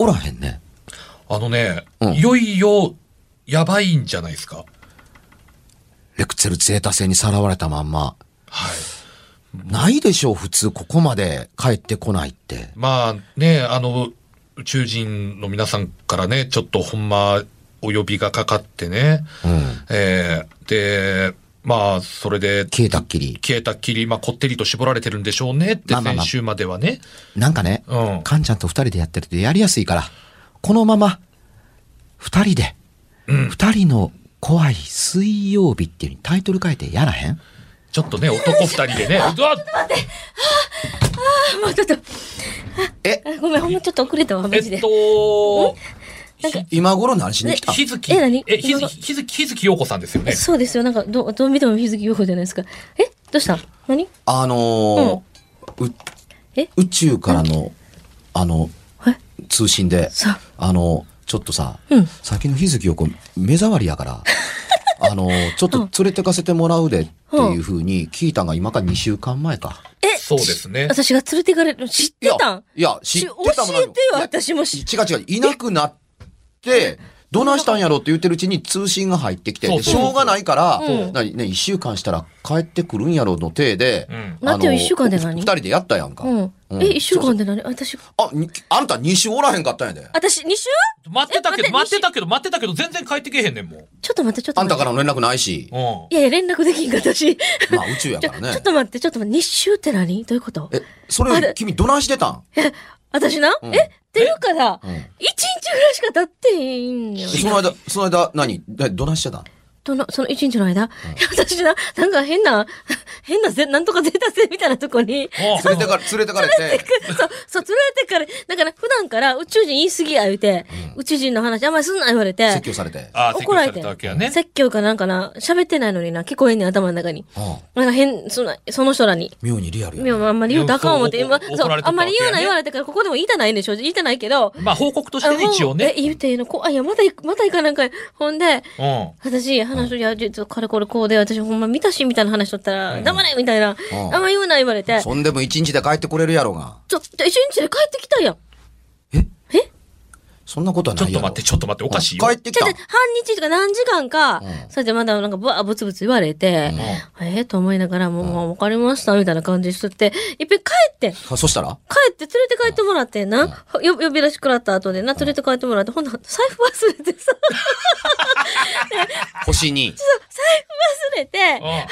おらへんね。あのね、うんいよいよ、やばいんじゃないですか。レクツェルゼータ星にさらわれたまんま。はい。ないでしょう、普通ここまで帰ってこないって。まあね、あの、宇宙人の皆さんからね、ちょっとほんま、お呼びがかかってね、うん。えーで、まあ、それで、消えたっきり。消えたっきり、まあ、こってりと絞られてるんでしょうねって、まあまあまあ。先週まではね。なんかね、うん。カンちゃんと二人でやってるとやりやすいから、このまま、二人で、二人の怖い水曜日っていうタイトル変えてやらへん？ちょっとね、男二人でね、うわもうちょっと、え、あごめん、ほんまちょっと遅れたわ、えマジで。っと、今頃何しに来た。日月、え何？え、日月、日月、日月陽子さんですよね。そうですよ、なんか、どどう見ても日月陽子じゃないですか。えどうした？何？あのーうえ？宇宙からの、あの、え？通信でさ、あ。の、ちょっとさ、うん。先の日月をこう、目障りやから、あの、ちょっと連れてかせてもらうでっていうふうに聞いたんが今から2週間前か。え？そうですね。私が連れて行かれる、知ってたん？いや、知ってたもん教えてよ、私も知違う違う、いなくなって、どないしたんやろって言ってるうちに通信が入ってきて、そうそうでしょうがないから、うん何ね、一週間したら帰ってくるんやろの体で、うんなんてよ一週間で何？二人でやったやんか。うん。うんえ、一週間で何？私、あ、にあんた2週おらへんかったんやで。私、二週？待ってたけど、え待って待ってたけど、待ってたけど、全然帰ってけへんねんもん。ちょっと待って、ちょっとあん待って。たからの連絡ないし。うん。いやいや、連絡できんかったし。まあ宇宙やちょ、からねちょっ。と待って、ちょっと待って、日週って何？どういうこと？え、それ？君どないしてたん？え、私な、うん。え？っていうかさ、うん。一日ぐらいしか経ってへんよ。その間、その間何、だどないしてたん？どの、その一日の間、いや私な、なんか変な、変なぜ、なんとかゼータ星みたいなとこに、あ連れてかれ、連れてかれて、そう、そう、連れてから、だから普段から宇宙人言い過ぎや言うて、宇宙人の話あんまりすんな言われて説、教されて。あ、説教され怒られてたわけやね。説教かなんかな、喋ってないのにな、聞こえんねん、頭の中に。うんなんか変、その、その人らに。妙にリアルやいやね。あんまり言うとあかん思って、今、そうあんまり言うな言われてから、ここでも言いたないねん、正直言いたないけど、まあ、報告としてね、一応え、ね。言うていいの？こあ、いや、また行く、また行かなんかい。ほんで、うん。私、話しといや、実はこれこれこうで、私ほんま見たし、みたいな話しとったら、黙れみたいな。うんあんま言うな言われて。そんでも一日で帰ってこれるやろが。ちょ、ちょ一日で帰ってきたやん。ええそんなことはない。ちょっと待って、ちょっと待って、おかしいよ。帰ってきた。んちょっと、半日とか何時間か、うん。それでまだなんかぶわ、ぶつぶつ言われて、ええと思いながら、もう、もうわかりました、みたいな感じしとって、いっぺん帰って、あそしたら？帰って連れて帰ってもらってんな、よ呼び出し食らった後でな、連れて帰ってもらって、ほんと財布忘れてさ、星に。財布忘れて、ほんで財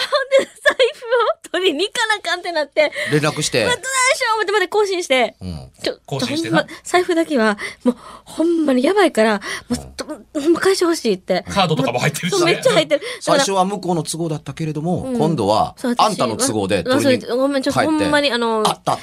布を取りに行かなあかんってなって、連絡して。ま。たどうしよう思ってまで更新して、うん。ちょ、更新して財布だけは、もう、ほんまにやばいから、もう、とほんま返してほしいって。カードとかも入ってるしそうめっね。ちゃ入ってる。最初は向こうの都合だったけれども、うん今度はあんたの都合であ取りに帰って。ごめん、ちょっとほんまに、あの、あった。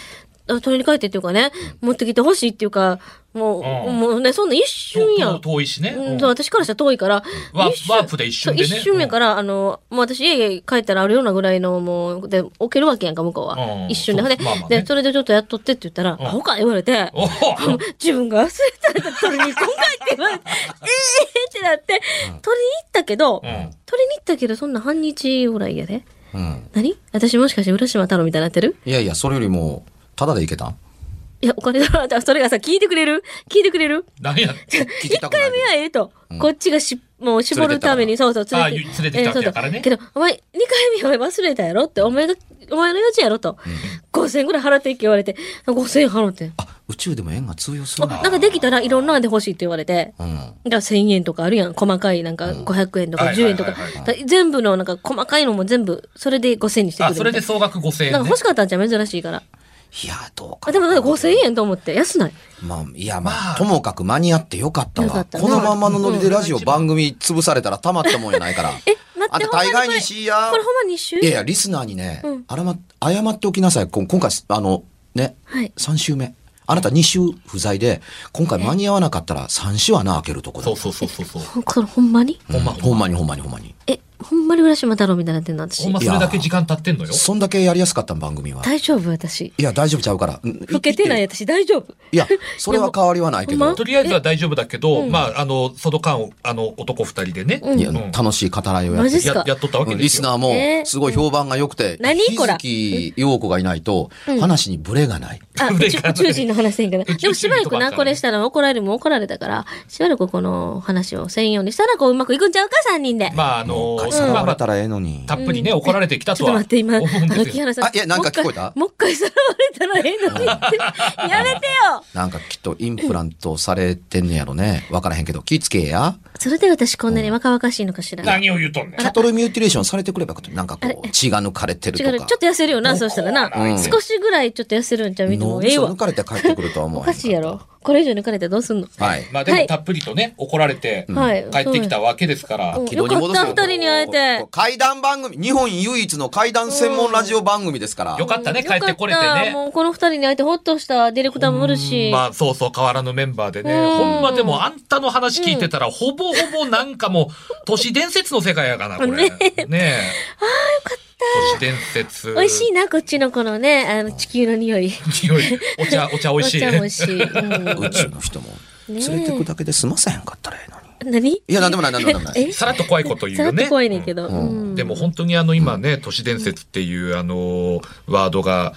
あ取りに帰ってっていうかね、持ってきてほしいっていうか、もう、うん。もうね、そんな一瞬やん。遠いしね。うん、そう私からしたら遠いから、ワープで一瞬でね。一瞬やから、あの、もう私家帰ったらあるようなぐらいの、もう、で、置けるわけやんか、向こうは。うん。一瞬で。で、それでちょっとやっとってって言ったら、んアホか言われて、自分が忘れたら取りに行こんかいって言われて、ええってなって、取りに行ったけど、ん。取りに行ったけど、そんな半日ぐらいやで。うん。何？私もしかして浦島太郎みたいになってる？いやいや、それよりも、ただでいけたん？いや、お金だな。それがさ、聞いてくれる？聞いてくれる？何や。一回目はええと。こっちがし、もう絞るために、そうそう、あ連れて。連れてきたわけやからねえーそうそうけど、お前、二回目お前忘れたやろって、お前が、お前の用事やろと。5000円ぐらい払っていけ言われて、5000円払って。あ、宇宙でも円が通用すあるんだ。なんかできたらいろんなんで欲しいって言われて。うん。だから1000円とかあるやん。細かいなんか500円とかはい10円とか全部のなんか細かいのも全部、それで5000円にしてくれあ、る。それで総額5000円ねなんか欲。しかったんじゃん、珍しいから。いや、どうかでもなんか5000円と思って、安ない？まあ、いや、まあ、まあともかく間に合ってよかったわ。よかったねこのまんまのノリでラジオ番組潰されたらたまったもんやないから。え、待って、あんた大概にしやこれほんまに一周？いやいや、リスナーにね、うんあらま、謝っておきなさい。こ今回、あの、ね、はい。3週目。あなた2週不在で、今回間に合わなかったら3週穴開けるとこだ。そうそうそうそうそう。ほこれほんまに？うんほんまにほんまにほんまに。え、ほんまに浦島太郎みたいになってんの、私ほん。まそれだけ時間経ってんのよ。そんだけやりやすかった番組は。大丈夫、私。いや、大丈夫ちゃうから。うん老けてない。私、大丈夫。いや、それは変わりはないけどほんま？とりあえずは大丈夫だけど、まあ、あの、その間、あの、男二人でね。いや、うん楽しい語らいをやってマジっすか？ややっとったわけですよ。リスナーもえ？ーすごい評判が良くて、何こら？日月陽子がいないと話にブレがない。あ、宇宙 宇宙人の話せんけど。宇宙人でもしばらくな、とかあったらねこれしたら怒られるも怒られたから、しばらくこの話をせんようにしたら、こううまくいくんちゃうか、三人で。まあ、あの、さらわれたらええのに。たっぷりね、怒られてきたとはちょっと待って、今、原さん。あいやなんか聞こえた？もう一回さらわれたらええのにって。やめてよなんかきっとインプラントされてんねやろね。わからへんけど、気ぃつけや。それで私こんなに若々しいのかしら。何を言うとんねんキ。ャトルミューティレーションされてくれば。なんかこう、血が抜かれてる違う、とか。ちょっと痩せるよな、そうしたらな。うん少しぐらいちょっと痩せるんちゃう？みんなもうええわ抜。かれて帰ってくるとは思おわへんかしいやろ。これ以上抜かれてどうすんの？はい。まあでもたっぷりとね、怒られて、はい帰ってきたわけですから。うん軌道に戻すよかった二人に会えて怪談番組、日本唯一の怪談専門ラジオ番組ですから。よかったね、帰ってこれてよかったね。もうこの二人に会えてほっとしたディレクターもおるし。まあそうそう変わらぬメンバーでね。うんほんまでもあんたの話聞いてたら、ほぼほぼなんかもう都市伝説の世界やかな、これ。ねえ。伝説。美味しいな、こっちのこのね、あの、地球の匂い。匂い。お茶、お茶美味しい。お茶も美味しい。うん宇宙の人も連れてくだけで済ませへんかったらええのに。何？いや、なんでもない、なんでもない。え？さらっと怖いこと言うよねさらっと。怖いねんけど。うんでも本当にあの今ね、都市伝説っていうあの、ワードが、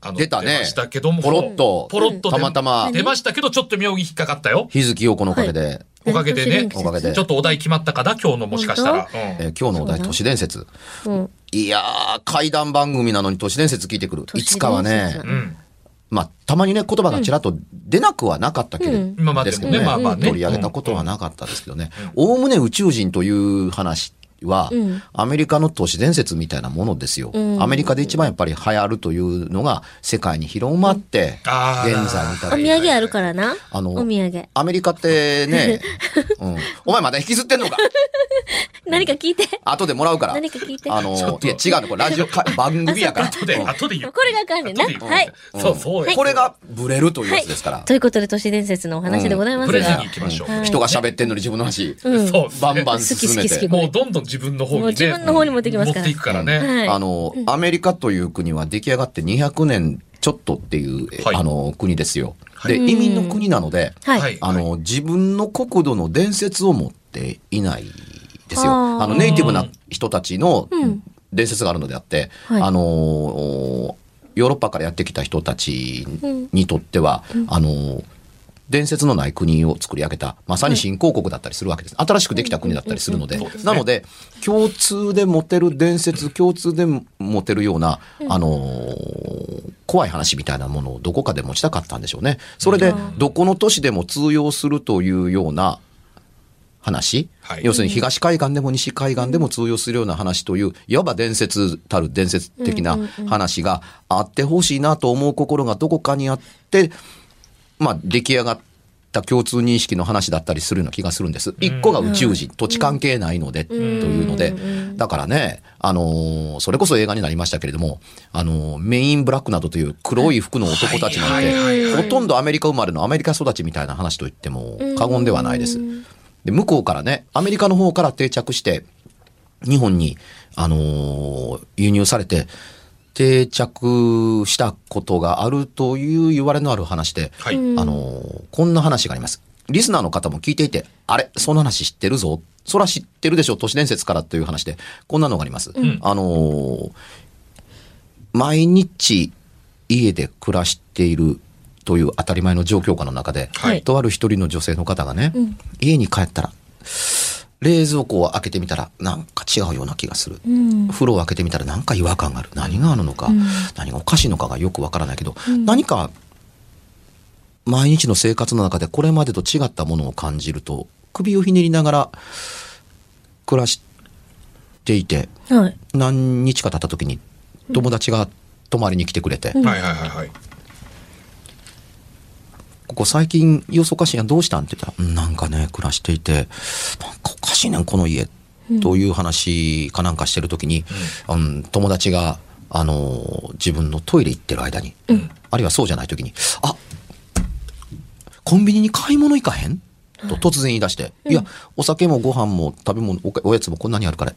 あの出たねましたけども。ポロッとポロッと出たまたま出ましたけど、ちょっと妙に引っかかったよ。日月陽子のおかげで、おかげでね。おかげでちょっとお題決まったかな、今日のもしかしたら。うん。えー今日のお題、都市伝説。うん。いやー、怪談番組なのに都市伝説聞いてくる。いつかはね。うん。まあ、たまにね、言葉がちらっと出なくはなかったけれうん。今まですけどね。まあまあね。取り上げたことはなかったですけどね。おおむね宇宙人という話はうん、アメリカの都市伝説みたいなものですよ。うんアメリカで一番やっぱり流行るというのが世界に広まって、現在に至おる。土産あるからな。あのお土産。アメリカってね、うん、お前まだ引きずってんのか？何か聞いて。後でもらうから。何か聞いて。あの、いや違うの、これラジオか番組やから。後で、うん後で言う。これがあかんねんな。はい。そうそうよ。これがブレるというやつですから。ということで、都市伝説のお話でございますがブレずに行。きましょう。はい人が喋ってんのに自分の話、うんそうですねバンバン進めて好き好き好き。もうどんどん自分の方にね。自分の方に持ってきますから。持っていくからね。はい。あの、アメリカという国は出来上がって200年ちょっとっていう、えはい。あの、国ですよ。で、うん移民の国なので、あの、自分の国土の伝説を持っていないですよ。あの、ネイティブな人たちのうん。伝説があるのであって、はい。あの、ヨーロッパからやってきた人たちにとっては、あの、伝説のない国を作り上げた、まさに新興国だったりするわけです。新しくできた国だったりするので、なので、共通で持てる伝説、共通で持てるような、あのー怖い話みたいなものをどこかで持ちたかったんでしょうね。それで、どこの都市でも通用するというような話、はい要するに東海岸でも西海岸でも通用するような話という、いわば伝説たる伝説的な話があってほしいなと思う心がどこかにあって、まあ、出来上がった共通認識の話だったりするような気がするんです。一個が宇宙人、土地関係ないので、というので、だからね、あのーそれこそ映画になりましたけれども、あのーメインブラックなどという黒い服の男たちなんて、はいほとんどアメリカ生まれのアメリカ育ちみたいな話と言っても過言ではないです。で、向こうからね、アメリカの方から定着して、日本に、あのー輸入されて、定着したことがあるという言われのある話で、はい。あのーこんな話があります。リスナーの方も聞いていて、あれその話知ってるぞ。そら知ってるでしょ都市伝説からという話で、こんなのがあります。あのー毎日家で暮らしているという当たり前の状況下の中で、はいとある一人の女性の方がね、家に帰ったら、冷蔵庫を開けてみたらなんか違うような気がする。うん。風呂を開けてみたら何か違和感がある何があるのか、何がおかしいのかがよくわからないけど、何か毎日の生活の中でこれまでと違ったものを感じると首をひねりながら暮らしていてはい。何日か経った時に友達が泊まりに来てくれて、はいはいはいはい。ここ最近様子おかしいやんどうしたん？って言ったらうん、なんかね、暮らしていて、なんかおかしいねん、この家。という話かなんかしてる時に、うん、友達が、あのー自分のトイレ行ってる間に、あるいはそうじゃない時に、あコンビニに買い物行かへん？と突然言い出して、いや、お酒もご飯も食べ物おか、おやつもこんなにあるから、い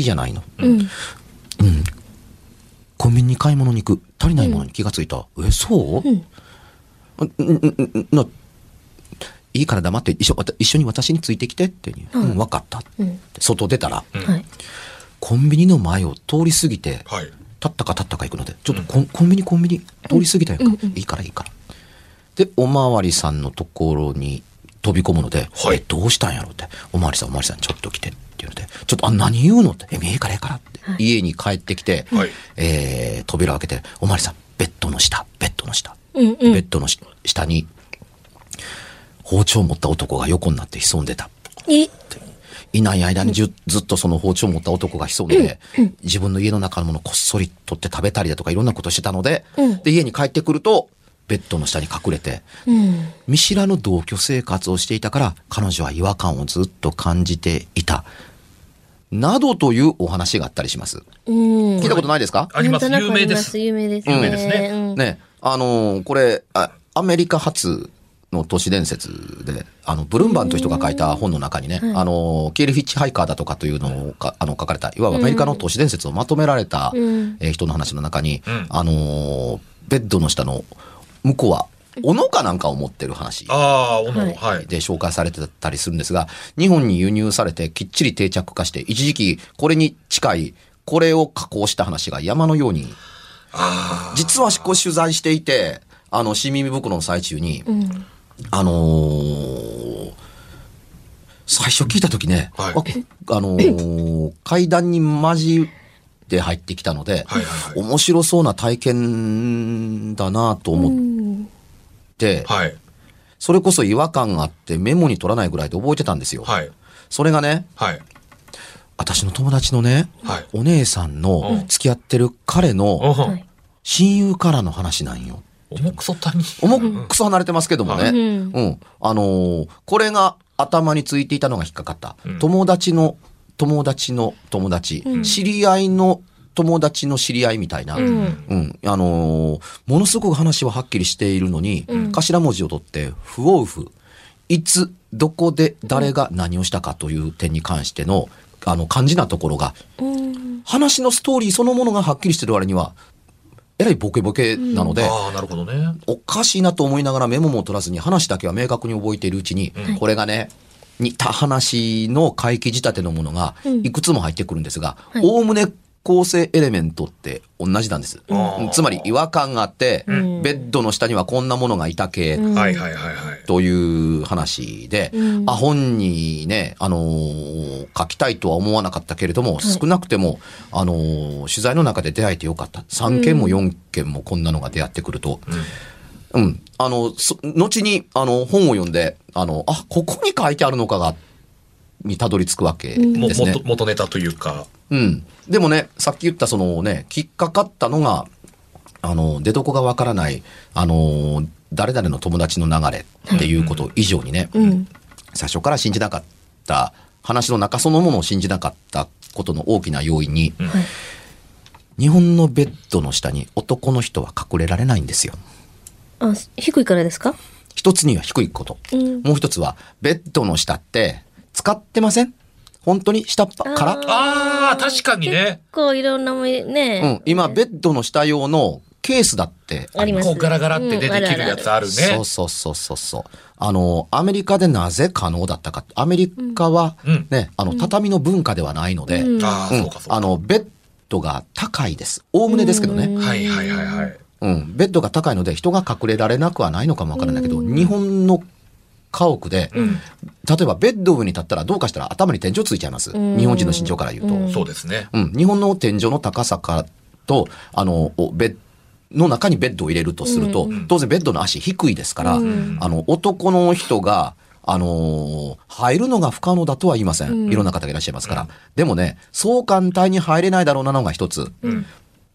いじゃないの。うん。コンビニに買い物に行く。足りないものに気がついた。え、そう、うんうんう？んうんな、いいから黙って一緒一緒に私についてきてって言う、うん、分かった。うん。外出たら、はい。コンビニの前を通り過ぎて、はい。立ったか立ったか行くので、ちょっとコン,、ビニコンビニ通り過ぎたよ、いいからいいから。で、おまわりさんのところに飛び込むので、はいえ、どうしたんやろうって、おまわりさんおまわりさんちょっと来てっていうので、ちょっと、あ、何言うのって、え、いいからいいからって、家に帰ってきて、はいえー扉開けて、おまわりさん、ベッドの下、ベッドの下、うんうんベッドのし下に、包丁を持った男が横になって潜んでた。い、いない間にじゅずっとその包丁を持った男が潜んで、自分の家の中のものをこっそり取って食べたりだとかいろんなことしてたので、うんで、家に帰ってくると、ベッドの下に隠れて、うん。見知らぬ同居生活をしていたから、彼女は違和感をずっと感じていた。などというお話があったりします。うん。聞いたことないですか？あります。有名です。有名です。有名ですねうんね、あのーこれあ、アメリカ発の都市伝説で、あの、ブルンバンという人が書いた本の中にね、あのーケール・フィッチハイカーだとかというのをかあの書かれた、いわばアメリカの都市伝説をまとめられた、うんえー人の話の中に、うんあのーベッドの下の向こうは、斧かなんかを持ってる話。ああ、おの、はいはい。で紹介されてたりするんですが、日本に輸入されてきっちり定着化して、一時期これに近い、これを加工した話が山のようにあ実はこう取材していて、あの、新耳袋の最中に、うん。あのー最初聞いた時ね、はいああのー階段に混じって入ってきたので、はいはいはい面白そうな体験だなとう思っん。て、あ。はい。それこそ違和感があってメモに取らないぐらいで覚えてたんですよ。はい。それがね、はい。私の友達のね、はい。お姉さんの付き合ってる彼おの。親友からの話なんよ。重くそ。重くそ離れてますけどもね。はううんん。あのーこれが頭についていたのが引っかかった。うん友達の友達の友達、うん知り合いの友達の知り合いみたいな。ううん。ん。あのーものすごく話ははっきりしているのに、うん頭文字を取って、不往復。いつ、どこで、誰が何をしたかという点に関しての、あの、肝心なところが、うん。話のストーリーそのものがはっきりしてる割には、えらいボケボケなので、ああ、なるほどね。おかしいなと思いながらメモも取らずに話だけは明確に覚えているうちに、うんこれがね、似た話の回帰仕立てのものがうんいくつも入ってくるんですがはい、おおむね構成エレメントって同じなんです。うんつまり違和感があって、うんベッドの下にはこんなものがいた系、うんはいはいはいはい。という話で、うんあ、本にね、あのー書きたいとは思わなかったけれども、少なくても、あのー取材の中で出会えてよかった。3件も4件もこんなのが出会ってくると、うん。あの、そ後に、あの、本を読んで、あの、あ、ここに書いてあるのかが、にたどり着くわけもですね。元元ネタというか。うん。でもね、さっき言ったそのね、きっかかったのが、あの、出どこがわからない、あの、誰々の友達の流れっていうこと以上にね、うん。最初から信じなかった、話の中そのものを信じなかったことの大きな要因に、うんはい。日本のベッドの下に男の人は隠れられないんですよ。あ、低いからですか？一つには低いこと。うん。もう一つは、ベッドの下って、使ってません？本当に？下っ端？から？ああ、確かにね。結構いろんなもんうんね。。今、ベッドの下用のケースだってあります。ありますこうガラガラって出てきるやつあるね。そうそうそうそうそう。あの、アメリカでなぜ可能だったか。アメリカはうんね、あの、畳の文化ではないので、うんああ、うんそうかそうか。あの、ベッドが高いです。おおむねですけどね。はいはいはいはい。うん。ベッドが高いので人が隠れられなくはないのかもわからないけど、日本の家屋で、例えばベッド上に立ったらどうかしたら頭に天井ついちゃいます。うん日本人の身長から言うと。うんそうですね。うん、日本の天井の高さからと、あの、おベッの中にベッドを入れるとすると、うん当然ベッドの足低いですから、うんあの、男の人が、あのー入るのが不可能だとは言いません。うんいろんな方がいらっしゃいますから。でもね、そう簡単に入れないだろうなのが一つ。うん。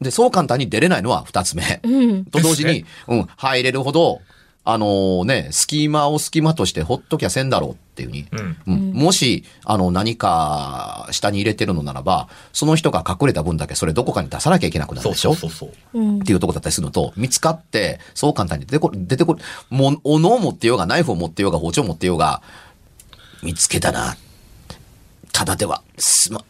で、そう簡単に出れないのは二つ目。うん。と同時にうん、入れるほど、あのーね、隙間を隙間としてほっときゃせんだろうっていうふうにうん。うんもし、あの、何か下に入れてるのならば、その人が隠れた分だけそれどこかに出さなきゃいけなくなるでしょ？そうそうそう。うんっていうとこだったりするのと、見つかって、そう簡単に出てこ出てこもう、斧を持ってようが、ナイフを持ってようが、包丁を持ってようが、見つけたな。ただでは、すま、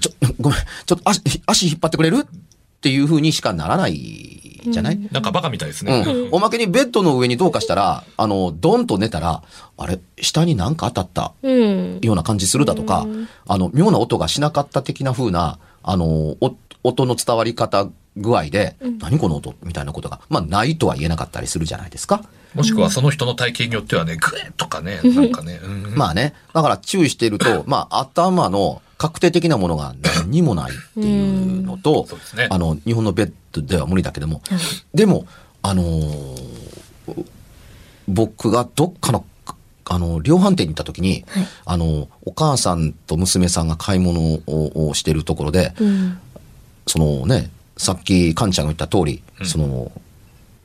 ちょ、ごめん、ちょっと足、足引っ張ってくれる？っていう風にしかならないじゃない、なんかバカみたいですね。うん。おまけにベッドの上にどうかしたら、あの、ドンと寝たら、あれ、下になんか当たったうん。ような感じするだとか、あの、妙な音がしなかった的な風な、あの、お音の伝わり方具合で、何この音？みたいなことが、まあ、ないとは言えなかったりするじゃないですか。もしくはその人の体型によってはね、グエッとかね、なんかね。うん。まあね、だから注意していると、まあ、頭の確定的なものが何にもないっていうのと、そうですね。あの、日本のベッドでは無理だけども、でも、あのー僕がどっかの、あの、量販店に行った時に、あの、お母さんと娘さんが買い物ををしてるところで、うん。そのね、さっきカンちゃんが言った通り、その、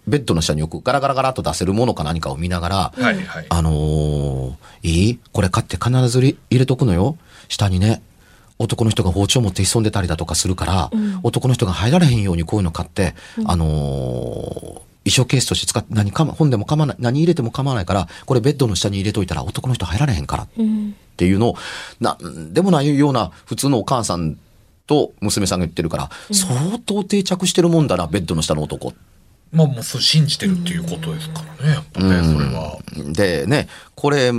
ベッドの下によくガラガラガラっと出せるものか何かを見ながら、はいはい。あのーいい？これ買って必ず入れとくのよ。下にね。男の人が包丁持って潜んでたりだとかするから、男の人が入られへんようにこういうの買って、あのー衣装ケースとして使って何かま、本でも構わない、何入れても構わないから、これベッドの下に入れといたら男の人入られへんからうん。っていうのを、なんでもないような普通のお母さんと娘さんが言ってるから、相当定着してるもんだな、ベッドの下の男まあもうそう信じてるっていうことですからね、やっぱね、それは。でね、これ、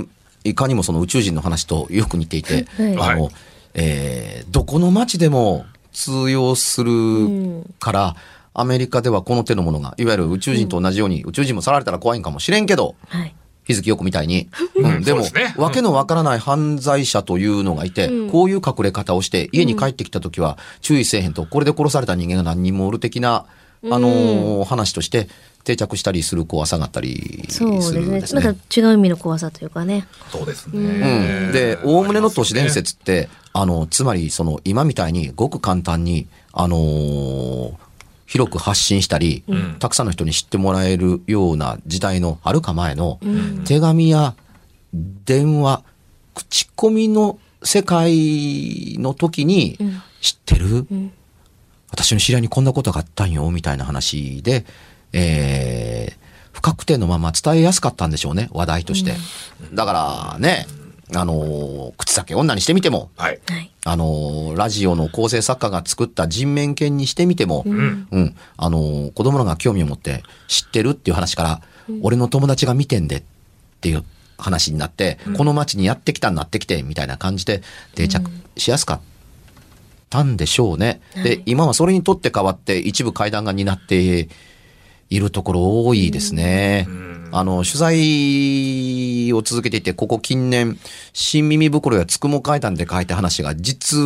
いかにもその宇宙人の話とよく似ていて、はい。あの、はい。えーどこの街でも通用するから、アメリカではこの手のものが、いわゆる宇宙人と同じように、宇宙人もさられたら怖いんかもしれんけど、はい。日月よくみたいに。うん、でも、わけのわからない犯罪者というのがいて、こういう隠れ方をして、家に帰ってきた時は注意せえへんと、これで殺された人間が何人もおる的な、あのー話として定着したりする怖さがあったりすそうるんでね。ですすね。また違う意味の怖さというかね。そうですね。うん、で、おおむねの都市伝説って、あの、つまり、その、今みたいにごく簡単に、あのー広く発信したり、たくさんの人に知ってもらえるような時代のはるか前の、手紙や電話、口コミの世界の時に、知ってる、私の知り合いにこんなことがあったんよ、みたいな話で、えー不確定のまま伝えやすかったんでしょうね、話題として。だからね、あのー口先女にしてみても、はい。はい。あのーラジオの構成作家が作った人面犬にしてみても、うん、あのー子供らが興味を持って知ってるっていう話から、俺の友達が見てんでっていう話になって、この街にやってきたんなってきて、みたいな感じで定着しやすかったんでしょうね。で、今はそれにとって変わって一部階段が担っているところ多いですね。あの、取材を続けていて、ここ近年、新耳袋やつくも階段で書いた話が実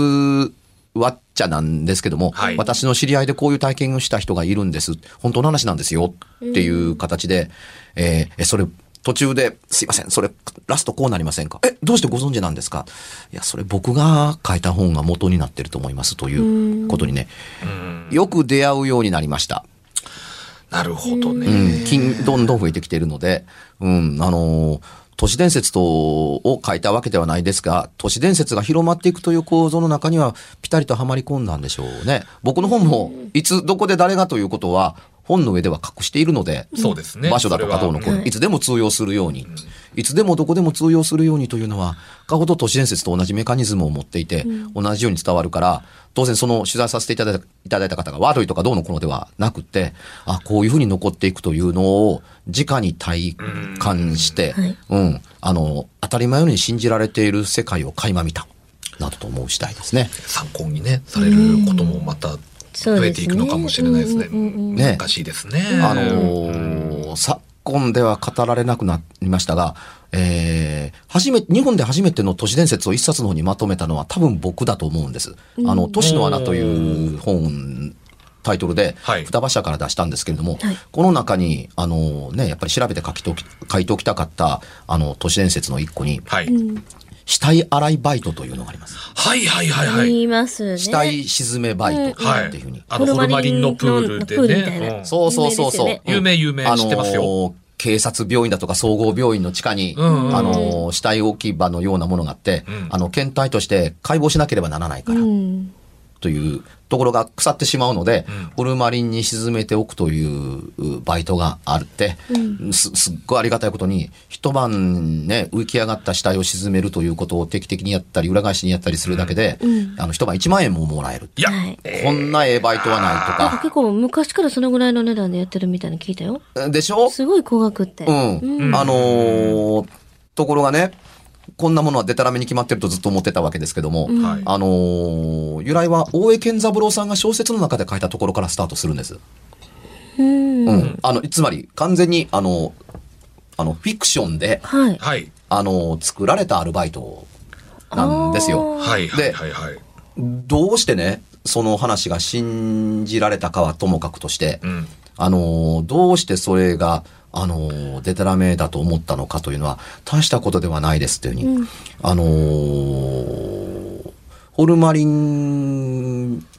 はっちゃなんですけども、はい私の知り合いでこういう体験をした人がいるんです。本当の話なんですよ。っていう形で、えーえ、それ、途中で、すいません、それ、ラストこうなりませんか？え、どうしてご存知なんですか？いや、それ僕が書いた本が元になってると思いますということにね、よく出会うようになりました。なるほどね。うん、金、どんどん増えてきているので、うん、あのー都市伝説と、を書いたわけではないですが、都市伝説が広まっていくという構造の中には、ぴたりとはまり込んだんでしょうね。僕の本も、いつ、どこで誰がということは、本の上では隠しているので、そうですね。場所だとかどうのこういいつでも通用するように、いつでもどこでも通用するようにというのは、かほど都市伝説と同じメカニズムを持っていて、同じように伝わるから、当然その取材させていただいたいただいた方が悪いとかどうのこうのではなくて、あ、こういうふうに残っていくというのを、直に体感して、はい。うん、あの、当たり前のように信じられている世界を垣間見た、などと思う次第ですね。参考にね、されることもまた増えていくのかもしれないですね。すね難しいですね。あのー昨今では語られなくなりましたが、えー、初め、日本で初めての都市伝説を一冊の方にまとめたのは多分僕だと思うんです。あの、都市の穴という本、タイトルではい、双葉社から出したんですけれども、はいこの中に、あのね、やっぱり調べて書きとき、書いておきたかった、あの、都市伝説の一個に、はい。死体洗いバイトというのがあります。はいはいはいはい。言いますね。死体沈めバイトはいっていうふうに。。あの、ホルマリンのプールでね。そうそうそうそう。有名有名知ってますよあのー警察病院だとか総合病院の地下に、あのー死体置き場のようなものがあって、んあの、検体として解剖しなければならないから。うん。というところが腐ってしまうので、うんホルマリンに沈めておくというバイトがあって、すすっごいありがたいことに、一晩ね、浮き上がった死体を沈めるということを定期的にやったり、裏返しにやったりするだけで、あの、一晩1万円ももらえる。いや、はいこんなええバイトはないとか。結構昔からそのぐらいの値段でやってるみたいに聞いたよ。でしょ？すごい高額って。うん。あのーところがね、こんなものはデタラメに決まってるとずっと思ってたわけですけども、はいあのー由来は大江健三郎さんが小説の中で書いたところからスタートするんです。うん。うん。あの、つまり完全に、あの、あの、フィクションで、はい。はい。あの、作られたアルバイトなんですよ。はい。はい。ではい。はい。どうしてね、その話が信じられたかはともかくとして、うん。あの、どうしてそれが、あの、デタラメだと思ったのかというのは、大したことではないですっていうふうに、あのホルマリン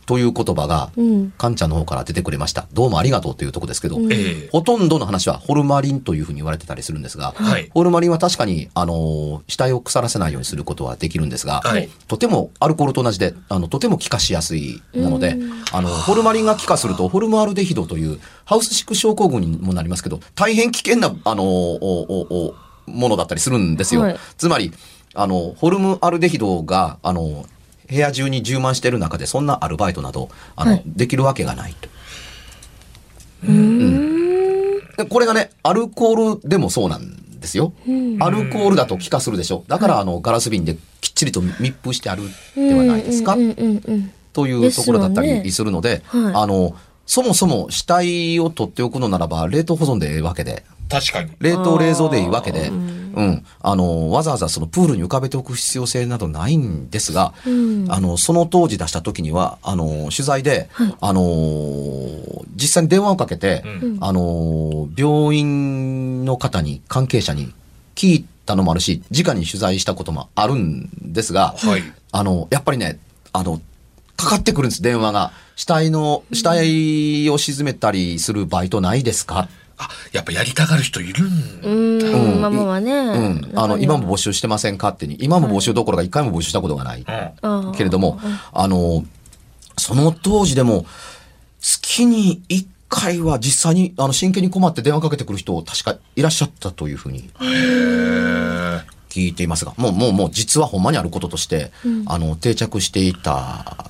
という言葉が、うん。カンちゃんの方から出てくれました。どうもありがとうというとこですけど、ええほとんどの話はホルマリンというふうに言われてたりするんですが、はいホルマリンは確かに、あの、死体を腐らせないようにすることはできるんですが、はいとてもアルコールと同じで、あの、とても気化しやすいもので、あの、ホルマリンが気化すると、ホルムアルデヒドという、ハウスシック症候群にもなりますけど、大変危険な、あの、ものだったりするんですよ。はいつまり、あの、ホルムアルデヒドが、あの、部屋中に充満している中で、そんなアルバイトなど、あの、はい。できるわけがないと。でこれがね、アルコールでもそうなんですよ。アルコールだと気化するでしょ。だから、あの、ガラス瓶できっちりと密封してあるではないですか？うんうんうんというところだったりするので、はい。あの、そもそも死体を取っておくのならば、冷凍保存でええわけで、確かに。冷凍冷蔵でいいわけで、うん、あの、わざわざそのプールに浮かべておく必要性などないんですが、うん。あの、その当時出した時には、あの、取材で、あの、実際に電話をかけて、うん。あの、病院の方に、関係者に聞いたのもあるし、直に取材したこともあるんですが、はい。あの、やっぱりね、あの、かかってくるんです、電話が。死体の、死体を沈めたりするバイトないですか？あ、やっぱやりたがる人いるんうん。うんまあまあまあね。うん。あの、今も募集してませんかってに、今も募集どころか一回も募集したことがない。けれども、あの、その当時でも、月に一回は実際に、あの、真剣に困って電話かけてくる人、確かいらっしゃったというふうに聞いていますが、もう、もう、もう、実はほんまにあることとして、あの、定着していた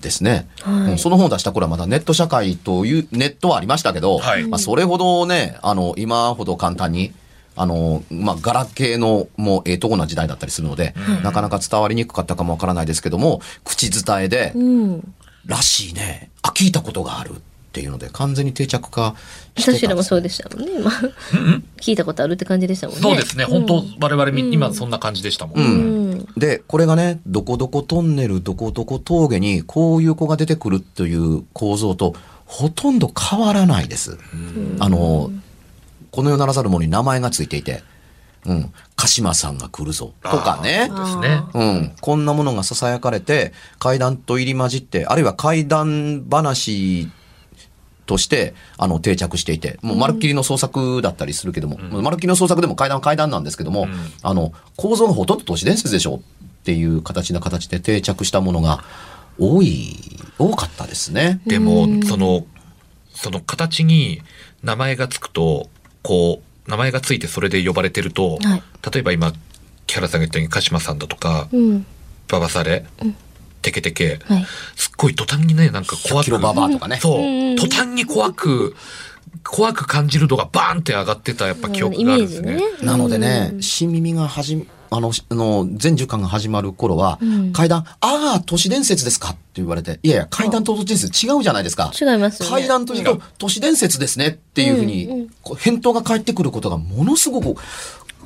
ですね、はいうんその本を出した頃はまだネット社会という、ネットはありましたけど、はいまあ、それほどね、あの、今ほど簡単に、あの、まあ、ガラケーのもうええとこな時代だったりするので、なかなか伝わりにくかったかもわからないですけども、口伝えで、うん。らしいね、あ、聞いたことがあるっていうので、完全に定着化してた私らもそうでしたもんね、今。聞いたことあるって感じでしたもんね。そうですね。本当我々み、今そんな感じでしたもん。うんうん。で、これがね、どこどこトンネル、どこどこ峠にこういう子が出てくるという構造とほとんど変わらないです。あの、この世ならざる者に名前がついていて、うん、鹿島さんが来るぞ。とかね。ですね。うん、こんなものが囁かれて、怪談と入り混じって、あるいは怪談話として、あの、定着していて、もう、まるっきりの創作だったりするけども、まるっきりの創作でも怪談は怪談なんですけども、あの、構造がほとんど都市伝説でしょっていう形な形で定着したものが多い、多かったですね。でも、その、その形に名前がつくと、こう、名前がついてそれで呼ばれてると、はい。例えば今、木原さんが言ったように鹿島さんだとか、うん。ババサレ、テケテケ、はい。すっごい途端にね、なんか怖く。キロババアとかね。そう途端に怖く、怖く感じる度がバーンって上がってたやっぱ記憶があるんですね。イメージね。なのでねう、ん新耳が始め、あの、あの、全10巻が始まる頃は、うん階段、ああ、都市伝説ですかって言われて、いやいや、階段と都市伝説違うじゃないですか。違いますよね。階段というと都市伝説ですねっていうふうに、うんうんこう返答が返ってくることがものすごくは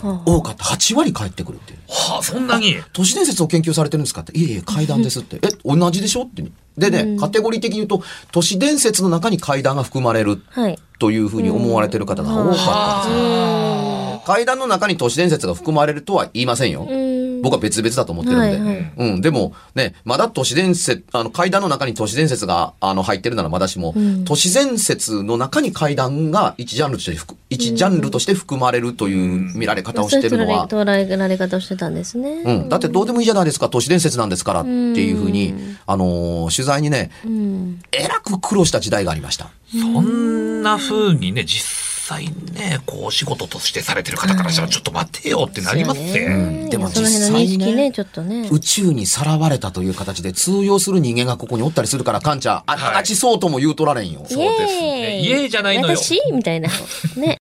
多かった。8割返ってくるっていう。はあ、そんなに？都市伝説を研究されてるんですか？って、いえいえ、階段ですって。え、同じでしょ？って。でね、カテゴリー的に言うと、都市伝説の中に階段が含まれる。というふうに思われてる方が多かったんですよ。う階段の中に都市伝説が含まれるとは言いませんよ。ん。僕は別々だと思ってるんで。はいはいうん。でも、ね、まだ都市伝説、あの、階段の中に都市伝説が、あの、入ってるならまだしも、ん都市伝説の中に階段が一ジャンルとして含、一ジャンルとして含まれるという見られ方をしてるのは、そういう捉えられ方をしてたんですね。うん。だってどうでもいいじゃないですか、都市伝説なんですからっていうふうに、あのー取材にね、うん。えらく苦労した時代がありました。そんな風にね、実際ね、こう仕事としてされてる方からしたらちょっと待てよってなりますそうね。ねでもその辺の認実際にね識ね、ちょっとね。宇宙にさらわれたという形で通用する人間がここにおったりするから、カンちゃん、あ、はいあちそうとも言うとられんよ。そうですねイエーイイエーイじゃないのよ私？みたいな。ね。